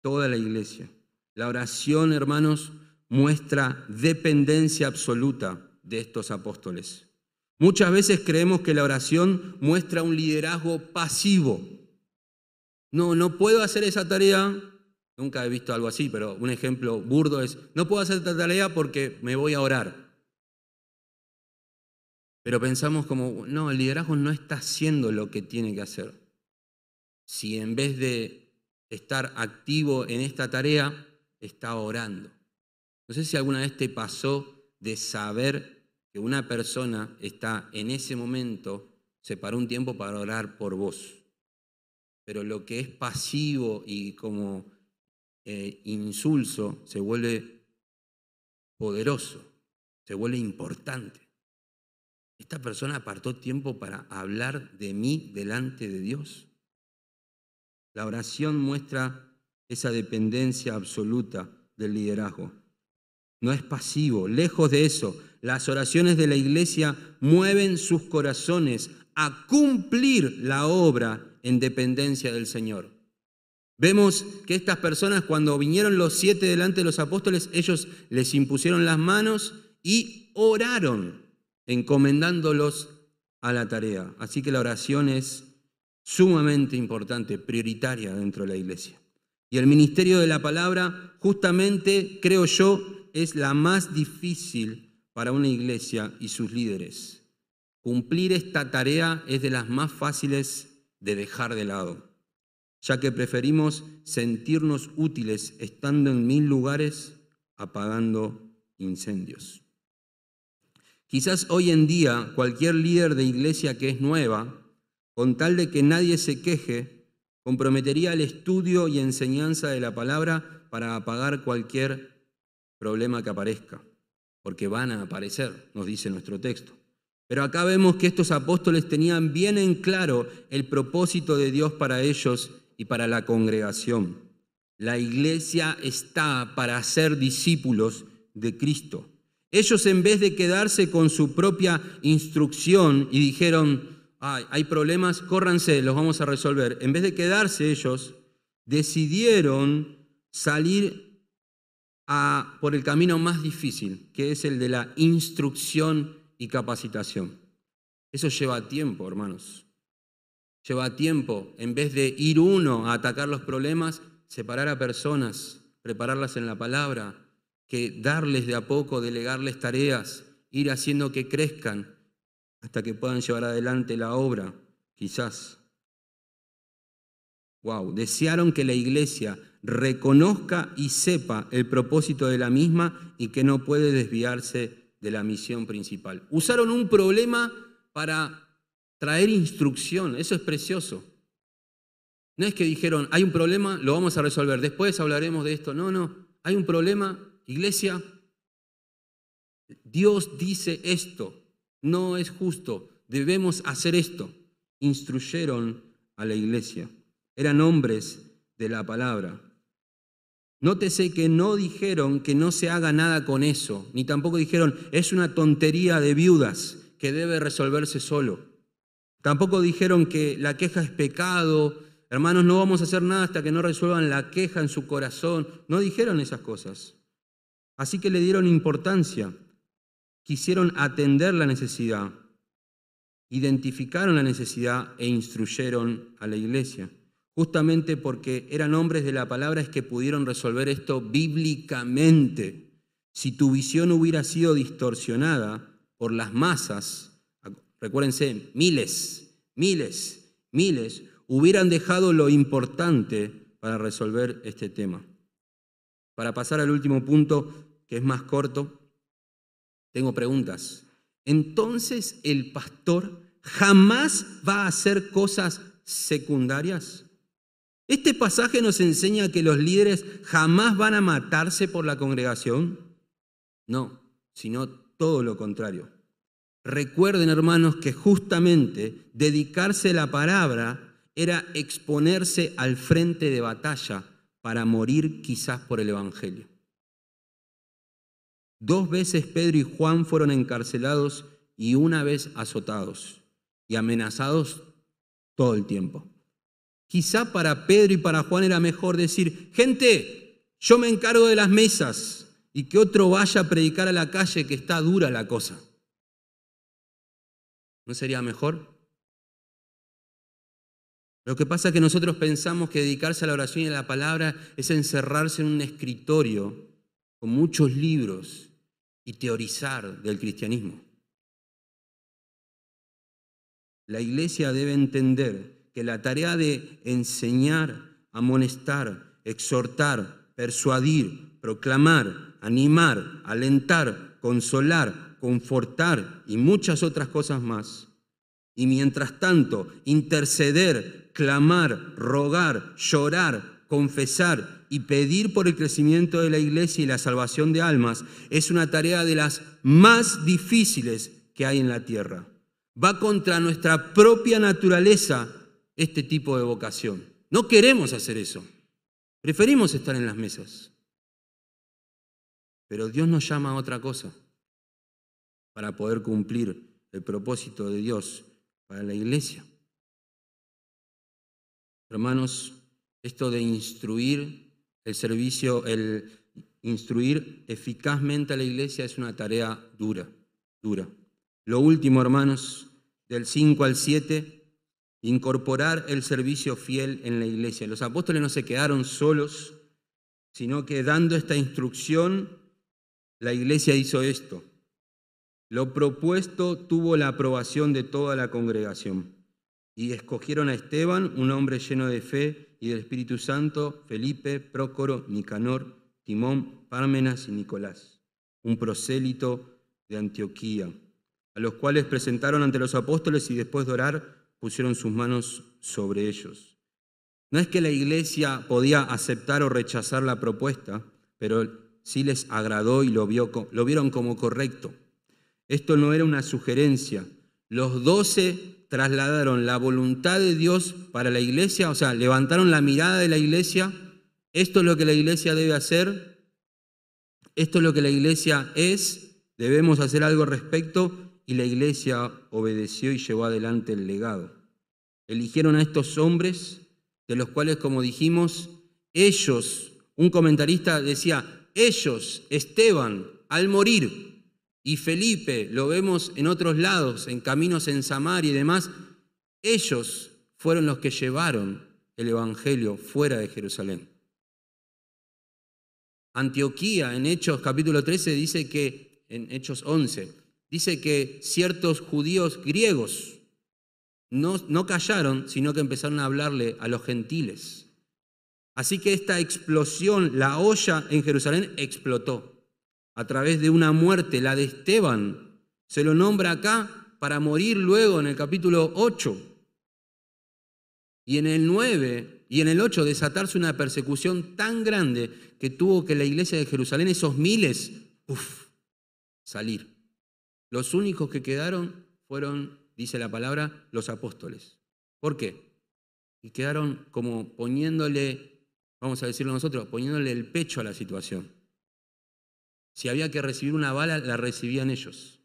Toda la iglesia. La oración, hermanos, muestra dependencia absoluta de estos apóstoles. Muchas veces creemos que la oración muestra un liderazgo pasivo. No, no puedo hacer esa tarea. Nunca he visto algo así, pero un ejemplo burdo es, no puedo hacer esta tarea porque me voy a orar. Pero pensamos como, no, el liderazgo no está haciendo lo que tiene que hacer. Si en vez de estar activo en esta tarea, está orando. No sé si alguna vez te pasó de saber que una persona está en ese momento, se paró un tiempo para orar por vos. Pero lo que es pasivo y como eh, insulso se vuelve poderoso, se vuelve importante. ¿Esta persona apartó tiempo para hablar de mí delante de Dios? La oración muestra esa dependencia absoluta del liderazgo. No es pasivo, lejos de eso. Las oraciones de la iglesia mueven sus corazones a cumplir la obra en dependencia del Señor. Vemos que estas personas, cuando vinieron los siete delante de los apóstoles, ellos les impusieron las manos y oraron encomendándolos a la tarea. Así que la oración es sumamente importante, prioritaria dentro de la iglesia. Y el ministerio de la palabra, justamente, creo yo, es la más difícil para una iglesia y sus líderes. Cumplir esta tarea es de las más fáciles de dejar de lado, ya que preferimos sentirnos útiles estando en mil lugares apagando incendios. Quizás hoy en día cualquier líder de iglesia que es nueva, con tal de que nadie se queje, comprometería el estudio y enseñanza de la palabra para apagar cualquier problema que aparezca, porque van a aparecer, nos dice nuestro texto. Pero acá vemos que estos apóstoles tenían bien en claro el propósito de Dios para ellos y para la congregación. La iglesia está para ser discípulos de Cristo. Ellos en vez de quedarse con su propia instrucción y dijeron, hay problemas, córranse, los vamos a resolver. En vez de quedarse ellos, decidieron salir por el camino más difícil, que es el de la instrucción y capacitación. Eso lleva tiempo, hermanos. Lleva tiempo, en vez de ir uno a atacar los problemas, separar a personas, prepararlas en la palabra, que darles de a poco, delegarles tareas, ir haciendo que crezcan hasta que puedan llevar adelante la obra, quizás. Wow, desearon que la iglesia reconozca y sepa el propósito de la misma y que no puede desviarse de la misión principal. Usaron un problema para traer instrucción, eso es precioso. No es que dijeron, hay un problema, lo vamos a resolver, después hablaremos de esto. No, no, hay un problema, iglesia, Dios dice esto, no es justo, debemos hacer esto. Instruyeron a la iglesia. Eran hombres de la palabra. Nótese que no dijeron que no se haga nada con eso, ni tampoco dijeron es una tontería de viudas que debe resolverse solo. Tampoco dijeron que la queja es pecado, hermanos, no vamos a hacer nada hasta que no resuelvan la queja en su corazón. No dijeron esas cosas. Así que le dieron importancia, quisieron atender la necesidad, identificaron la necesidad e instruyeron a la iglesia. Justamente porque eran hombres de la palabra es que pudieron resolver esto bíblicamente. Si tu visión hubiera sido distorsionada por las masas, recuérdense, miles, miles, miles, hubieran dejado lo importante para resolver este tema. Para pasar al último punto, que es más corto, tengo preguntas. Entonces, ¿el pastor jamás va a hacer cosas secundarias? Este pasaje nos enseña que los líderes jamás van a matarse por la congregación. No, sino todo lo contrario. Recuerden, hermanos, que justamente dedicarse a la palabra era exponerse al frente de batalla para morir quizás por el Evangelio. Dos veces Pedro y Juan fueron encarcelados y una vez azotados y amenazados todo el tiempo. Quizá para Pedro y para Juan era mejor decir, gente, yo me encargo de las mesas y que otro vaya a predicar a la calle que está dura la cosa. ¿No sería mejor? Lo que pasa es que nosotros pensamos que dedicarse a la oración y a la palabra es encerrarse en un escritorio con muchos libros y teorizar del cristianismo. La iglesia debe entender que la tarea de enseñar, amonestar, exhortar, persuadir, proclamar, animar, alentar, consolar, confortar y muchas otras cosas más, y mientras tanto interceder, clamar, rogar, llorar, confesar y pedir por el crecimiento de la iglesia y la salvación de almas es una tarea de las más difíciles que hay en la tierra. Va contra nuestra propia naturaleza este tipo de vocación. No queremos hacer eso. Preferimos estar en las mesas. Pero Dios nos llama a otra cosa para poder cumplir el propósito de Dios para la iglesia. Hermanos, esto de instruir el servicio, el instruir eficazmente a la iglesia es una tarea dura, dura. Lo último, hermanos, del 5 al 7, incorporar el servicio fiel en la iglesia. Los apóstoles no se quedaron solos, sino que dando esta instrucción, la iglesia hizo esto. Lo propuesto tuvo la aprobación de toda la congregación. Y escogieron a Esteban, un hombre lleno de fe y del Espíritu Santo, Felipe, Prócoro, Nicanor, Timón, Pármenas y Nicolás, un prosélito de Antioquía, a los cuales presentaron ante los apóstoles y después de orar pusieron sus manos sobre ellos. No es que la iglesia podía aceptar o rechazar la propuesta, pero sí les agradó y lo, vio, lo vieron como correcto. Esto no era una sugerencia. Los doce trasladaron la voluntad de Dios para la iglesia, o sea, levantaron la mirada de la iglesia, esto es lo que la iglesia debe hacer, esto es lo que la iglesia es, debemos hacer algo al respecto, y la iglesia obedeció y llevó adelante el legado. Eligieron a estos hombres, de los cuales, como dijimos, ellos, un comentarista decía, ellos, Esteban, al morir, y Felipe, lo vemos en otros lados, en caminos en Samaria y demás, ellos fueron los que llevaron el Evangelio fuera de Jerusalén. Antioquía, en Hechos capítulo 13, dice que, en Hechos 11, dice que ciertos judíos griegos no, no callaron, sino que empezaron a hablarle a los gentiles. Así que esta explosión, la olla en Jerusalén explotó a través de una muerte, la de Esteban. Se lo nombra acá para morir luego en el capítulo 8. Y en el 9 y en el 8 desatarse una persecución tan grande que tuvo que la iglesia de Jerusalén, esos miles, uf, salir. Los únicos que quedaron fueron, dice la palabra, los apóstoles. ¿Por qué? Y quedaron como poniéndole, vamos a decirlo nosotros, poniéndole el pecho a la situación. Si había que recibir una bala, la recibían ellos.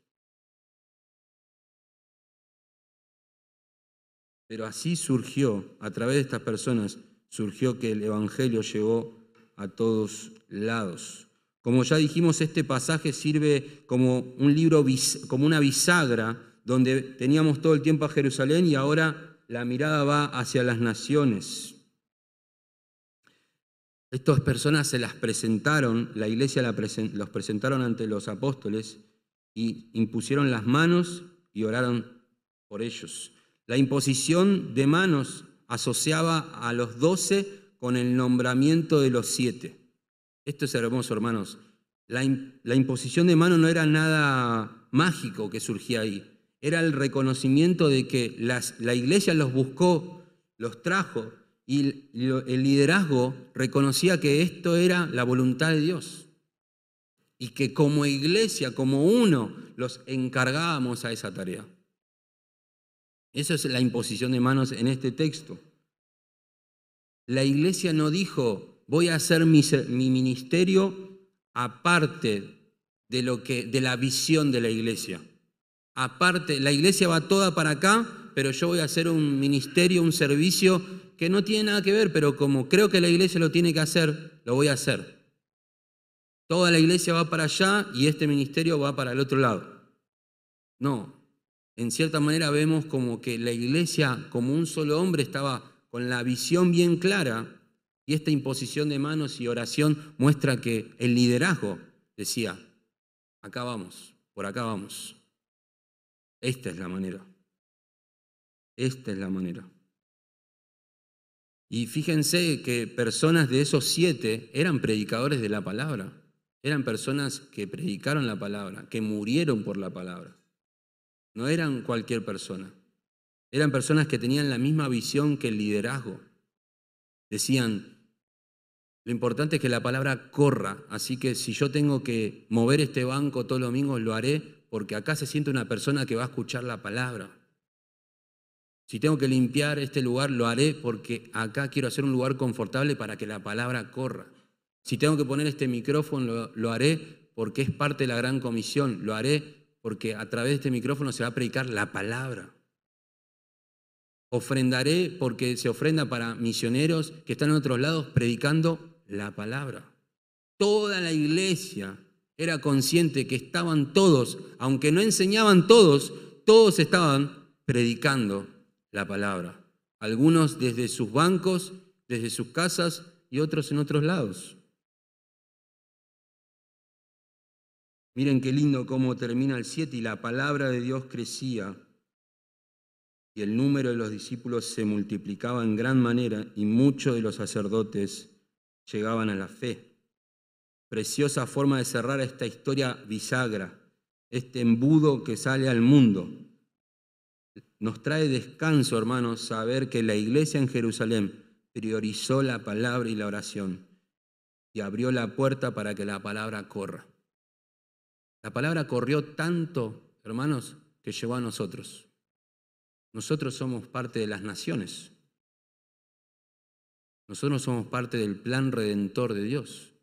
Pero así surgió, a través de estas personas, surgió que el Evangelio llegó a todos lados. Como ya dijimos, este pasaje sirve como un libro, como una bisagra, donde teníamos todo el tiempo a Jerusalén y ahora la mirada va hacia las naciones. Estas personas se las presentaron, la iglesia los presentaron ante los apóstoles y impusieron las manos y oraron por ellos. La imposición de manos asociaba a los doce con el nombramiento de los siete. Esto es hermoso, hermanos. La, imposición de manos no era nada mágico que surgía ahí. Era el reconocimiento de que la iglesia los buscó, los trajo, y el liderazgo reconocía que esto era la voluntad de Dios. Y que como iglesia, como uno, los encargábamos a esa tarea. Esa es la imposición de manos en este texto. La iglesia no dijo, voy a hacer mi, ministerio aparte de, lo que, de la visión de la iglesia. Aparte, la iglesia va toda para acá, pero yo voy a hacer un ministerio, un servicio que no tiene nada que ver, pero como creo que la iglesia lo tiene que hacer, lo voy a hacer. Toda la iglesia va para allá y este ministerio va para el otro lado. No, en cierta manera vemos como que la iglesia como un solo hombre estaba con la visión bien clara y esta imposición de manos y oración muestra que el liderazgo decía, acá vamos, por acá vamos. Esta es la manera. Esta es la manera. Y fíjense que personas de esos siete eran predicadores de la palabra. Eran personas que predicaron la palabra, que murieron por la palabra. No eran cualquier persona. Eran personas que tenían la misma visión que el liderazgo. Decían, lo importante es que la palabra corra, así que si yo tengo que mover este banco todos los domingos, lo haré porque acá se siente una persona que va a escuchar la palabra. Si tengo que limpiar este lugar, lo haré porque acá quiero hacer un lugar confortable para que la palabra corra. Si tengo que poner este micrófono, lo, haré porque es parte de la gran comisión, lo haré porque a través de este micrófono se va a predicar la palabra. Ofrendaré porque se ofrenda para misioneros que están en otros lados predicando la palabra. Toda la iglesia era consciente que estaban todos, aunque no enseñaban todos, todos estaban predicando la palabra. Algunos desde sus bancos, desde sus casas y otros en otros lados. Miren qué lindo cómo termina el 7 y la palabra de Dios crecía y el número de los discípulos se multiplicaba en gran manera y muchos de los sacerdotes llegaban a la fe. Preciosa forma de cerrar esta historia bisagra, este embudo que sale al mundo. Nos trae descanso, hermanos, saber que la iglesia en Jerusalén priorizó la palabra y la oración y abrió la puerta para que la palabra corra. La palabra corrió tanto, hermanos, que llegó a nosotros. Nosotros somos parte de las naciones. Nosotros somos parte del plan redentor de Dios.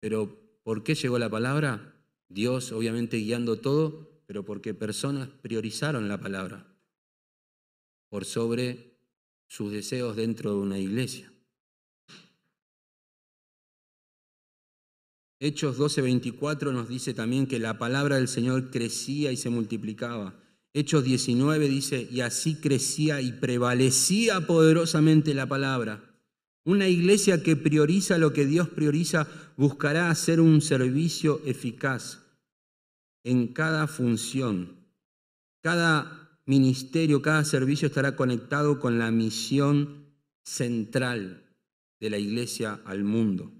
Pero ¿por qué llegó la palabra? Dios obviamente guiando todo, pero porque personas priorizaron la palabra por sobre sus deseos dentro de una iglesia. Hechos 12:24 nos dice también que la palabra del Señor crecía y se multiplicaba. Hechos 19 dice, y así crecía y prevalecía poderosamente la palabra. Una iglesia que prioriza lo que Dios prioriza buscará hacer un servicio eficaz en cada función. Cada ministerio, cada servicio estará conectado con la misión central de la iglesia al mundo.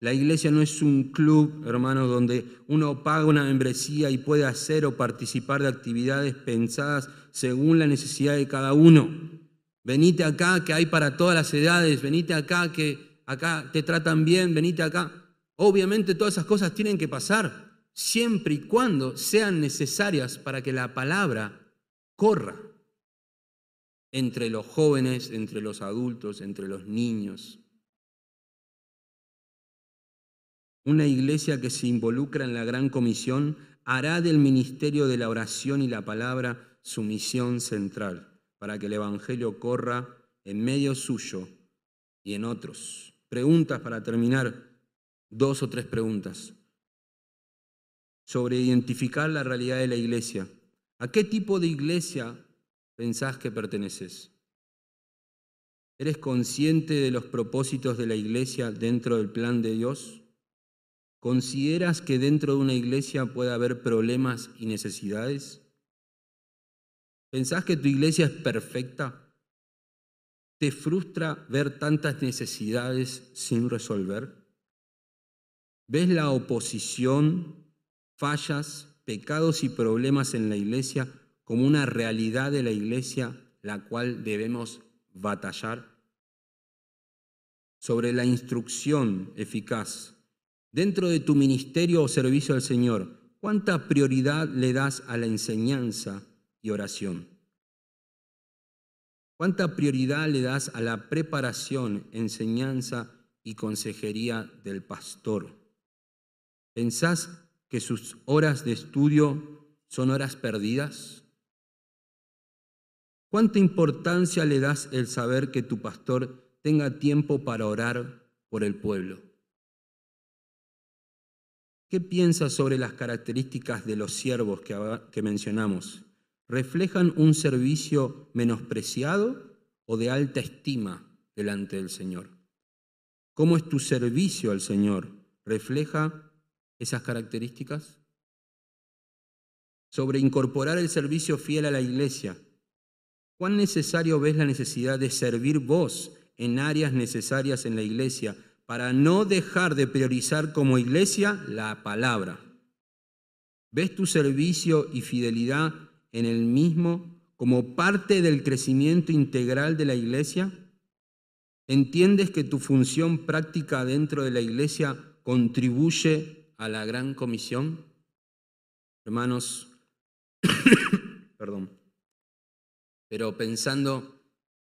La iglesia no es un club, hermanos, donde uno paga una membresía y puede hacer o participar de actividades pensadas según la necesidad de cada uno. Venite acá que hay para todas las edades, venite acá que acá te tratan bien, venite acá. Obviamente todas esas cosas tienen que pasar siempre y cuando sean necesarias para que la palabra corra entre los jóvenes, entre los adultos, entre los niños. Una iglesia que se involucra en la gran comisión hará del ministerio de la oración y la palabra su misión central, para que el Evangelio corra en medio suyo y en otros. Preguntas para terminar, dos o tres preguntas sobre identificar la realidad de la iglesia. ¿A qué tipo de iglesia pensás que perteneces? ¿Eres consciente de los propósitos de la iglesia dentro del plan de Dios? ¿Consideras que dentro de una iglesia puede haber problemas y necesidades? ¿Pensás que tu iglesia es perfecta? ¿Te frustra ver tantas necesidades sin resolver? ¿Ves la oposición, fallas, pecados y problemas en la iglesia como una realidad de la iglesia la cual debemos batallar? Sobre la instrucción eficaz Dentro de tu ministerio o servicio al Señor, ¿cuánta prioridad le das a la enseñanza y oración? ¿Cuánta prioridad le das a la preparación, enseñanza y consejería del pastor? ¿Pensás que sus horas de estudio son horas perdidas? ¿Cuánta importancia le das el saber que tu pastor tenga tiempo para orar por el pueblo? ¿Qué piensas sobre las características de los siervos que, mencionamos? ¿Reflejan un servicio menospreciado o de alta estima delante del Señor? ¿Cómo es tu servicio al Señor? ¿Refleja esas características? Sobre incorporar el servicio fiel a la iglesia. ¿Cuán necesario ves la necesidad de servir vos en áreas necesarias en la iglesia para no dejar de priorizar como iglesia la palabra. ¿Ves tu servicio y fidelidad en el mismo como parte del crecimiento integral de la iglesia? ¿Entiendes que tu función práctica dentro de la iglesia contribuye a la gran comisión? Hermanos, (coughs) perdón, pero pensando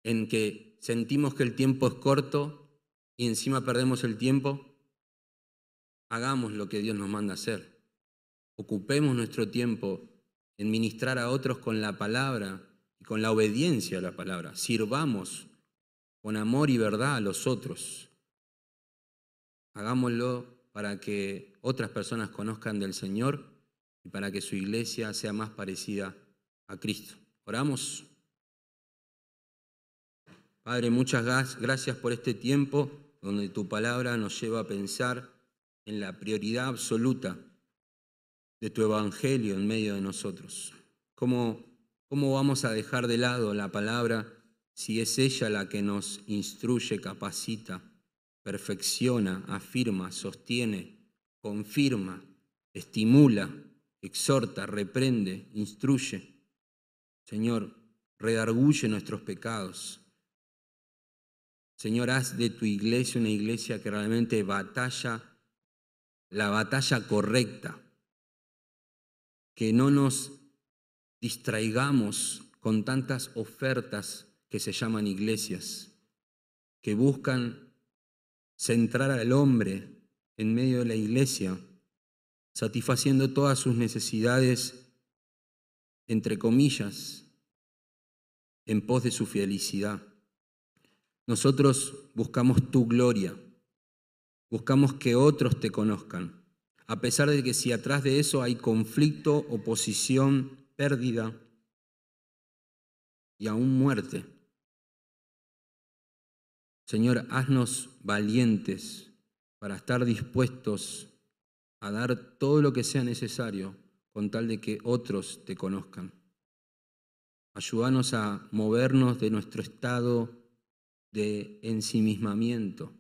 en que sentimos que el tiempo es corto, y encima perdemos el tiempo, hagamos lo que Dios nos manda hacer. Ocupemos nuestro tiempo en ministrar a otros con la palabra y con la obediencia a la palabra. Sirvamos con amor y verdad a los otros. Hagámoslo para que otras personas conozcan del Señor y para que su iglesia sea más parecida a Cristo. Oramos. Padre, muchas gracias por este tiempo donde tu palabra nos lleva a pensar en la prioridad absoluta de tu evangelio en medio de nosotros. ¿Cómo, ¿Cómo vamos a dejar de lado la palabra si es ella la que nos instruye, capacita, perfecciona, afirma, sostiene, confirma, estimula, exhorta, reprende, instruye? Señor, redarguye nuestros pecados, Señor, haz de tu iglesia una iglesia que realmente batalla la batalla correcta, que no nos distraigamos con tantas ofertas que se llaman iglesias, que buscan centrar al hombre en medio de la iglesia, satisfaciendo todas sus necesidades, entre comillas, en pos de su felicidad. Nosotros buscamos tu gloria, buscamos que otros te conozcan, a pesar de que si atrás de eso hay conflicto, oposición, pérdida y aún muerte. Señor, haznos valientes para estar dispuestos a dar todo lo que sea necesario con tal de que otros te conozcan. Ayúdanos a movernos de nuestro estado de ensimismamiento,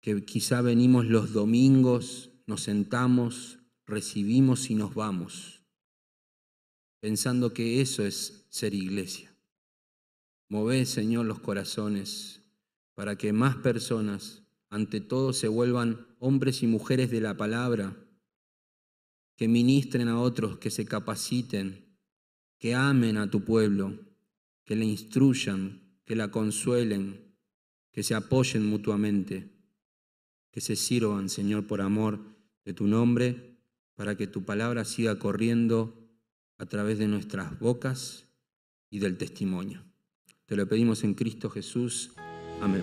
que quizá venimos los domingos, nos sentamos, recibimos y nos vamos, pensando que eso es ser iglesia. Move, Señor, los corazones para que más personas, ante todo, se vuelvan hombres y mujeres de la palabra, que ministren a otros, que se capaciten, que amen a tu pueblo, que le instruyan, que la consuelen, que se apoyen mutuamente, que se sirvan, Señor, por amor de tu nombre, para que tu palabra siga corriendo a través de nuestras bocas y del testimonio. Te lo pedimos en Cristo Jesús. Amén.